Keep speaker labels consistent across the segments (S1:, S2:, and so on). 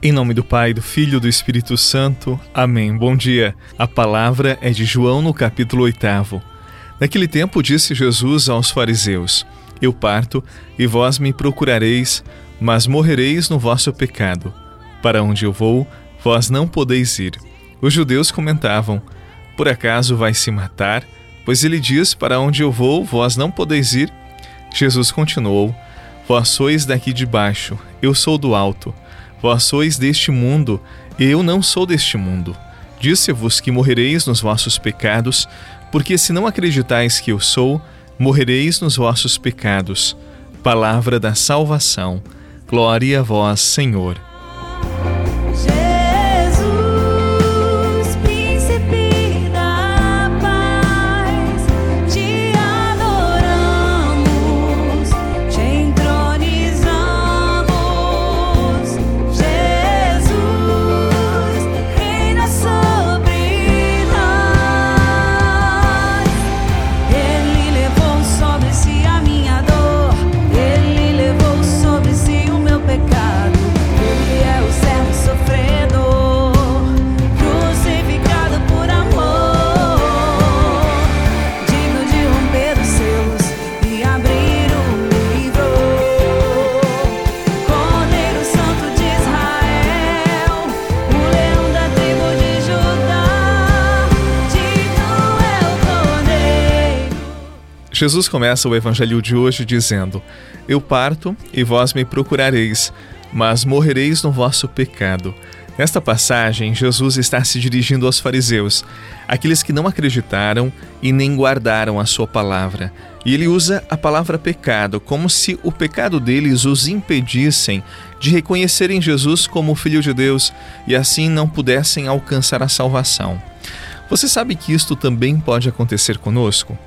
S1: Em nome do Pai, do Filho e do Espírito Santo. Amém. Bom dia. A palavra é de João no capítulo 8. Naquele tempo disse Jesus aos fariseus: Eu parto e vós me procurareis, mas morrereis no vosso pecado. Para onde eu vou, vós não podeis ir. Os judeus comentavam: Por acaso vai se matar? Pois ele diz: Para onde eu vou, vós não podeis ir. Jesus continuou: Vós sois daqui de baixo, eu sou do alto. Vós sois deste mundo, eu não sou deste mundo. Disse-vos que morrereis nos vossos pecados, porque se não acreditais que eu sou, morrereis nos vossos pecados. Palavra da salvação. Glória a vós, Senhor. Jesus começa o evangelho de hoje dizendo: Eu parto e vós me procurareis, mas morrereis no vosso pecado. Nesta passagem, Jesus está se dirigindo aos fariseus, aqueles que não acreditaram e nem guardaram a sua palavra. E ele usa a palavra pecado como se o pecado deles os impedissem de reconhecerem Jesus como o Filho de Deus e assim não pudessem alcançar a salvação. Você sabe que isto também pode acontecer conosco?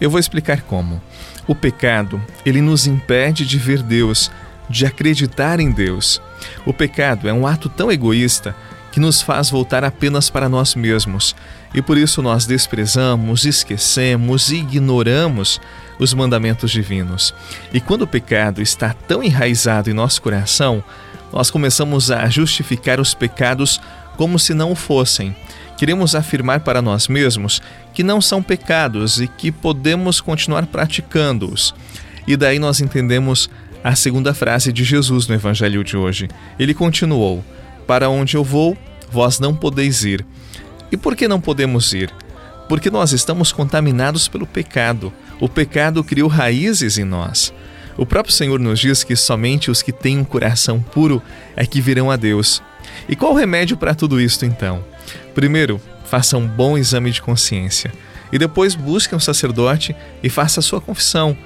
S1: Eu vou explicar como. O pecado, ele nos impede de ver Deus, de acreditar em Deus. O pecado é um ato tão egoísta que nos faz voltar apenas para nós mesmos, e por isso nós desprezamos, esquecemos e ignoramos os mandamentos divinos. E quando o pecado está tão enraizado em nosso coração, nós começamos a justificar os pecados como se não o fossem queremos afirmar para nós mesmos que não são pecados e que podemos continuar praticando-os. E daí nós entendemos a segunda frase de Jesus no Evangelho de hoje. Ele continuou: Para onde eu vou, vós não podeis ir. E por que não podemos ir? Porque nós estamos contaminados pelo pecado. O pecado criou raízes em nós. O próprio Senhor nos diz que somente os que têm um coração puro é que virão a Deus. E qual o remédio para tudo isto então? Primeiro, faça um bom exame de consciência e depois busque um sacerdote e faça a sua confissão,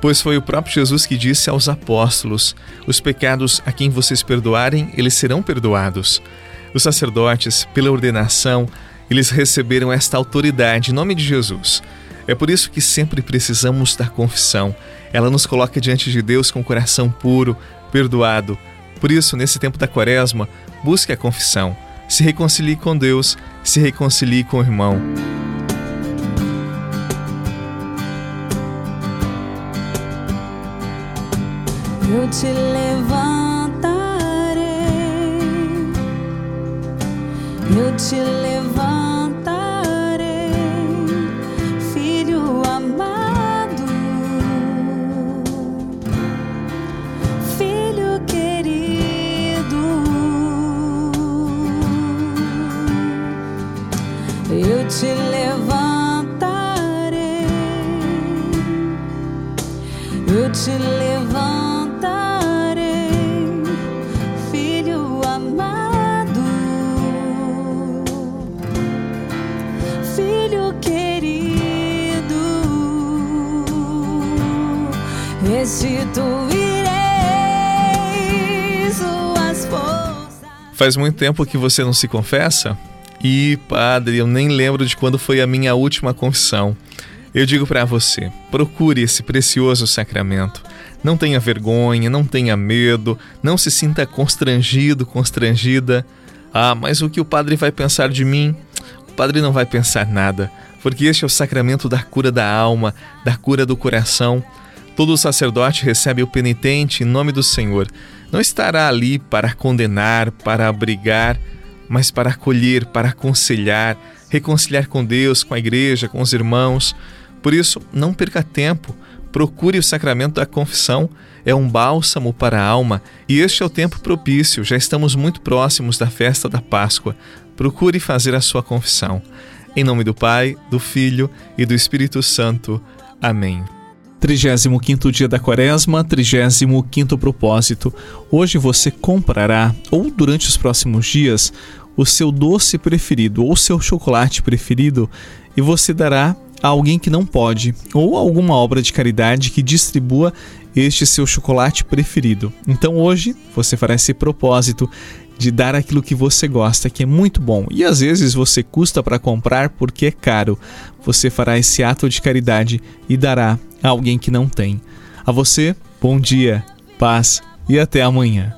S1: pois foi o próprio Jesus que disse aos apóstolos: Os pecados a quem vocês perdoarem, eles serão perdoados. Os sacerdotes, pela ordenação, eles receberam esta autoridade em nome de Jesus. É por isso que sempre precisamos da confissão. Ela nos coloca diante de Deus com o coração puro, perdoado. Por isso, nesse tempo da quaresma, busque a confissão se reconcilie com Deus, se reconcilie com o irmão.
S2: Eu te levantarei, eu te levantarei. Te levantarei, eu te levantarei, filho amado, filho querido, restituirei suas forças.
S1: Faz muito tempo que você não se confessa? E, padre, eu nem lembro de quando foi a minha última confissão. Eu digo para você: procure esse precioso sacramento. Não tenha vergonha, não tenha medo, não se sinta constrangido, constrangida. Ah, mas o que o padre vai pensar de mim? O padre não vai pensar nada, porque este é o sacramento da cura da alma, da cura do coração. Todo sacerdote recebe o penitente em nome do Senhor, não estará ali para condenar, para abrigar, mas para acolher, para aconselhar, reconciliar com Deus, com a igreja, com os irmãos. Por isso, não perca tempo. Procure o sacramento da confissão, é um bálsamo para a alma e este é o tempo propício, já estamos muito próximos da festa da Páscoa. Procure fazer a sua confissão. Em nome do Pai, do Filho e do Espírito Santo. Amém.
S2: 35 dia da quaresma, 35 propósito. Hoje você comprará, ou durante os próximos dias, o seu doce preferido ou seu chocolate preferido e você dará a alguém que não pode, ou alguma obra de caridade que distribua este seu chocolate preferido. Então hoje você fará esse propósito de dar aquilo que você gosta, que é muito bom. E às vezes você custa para comprar porque é caro. Você fará esse ato de caridade e dará a alguém que não tem. A você, bom dia, paz e até amanhã.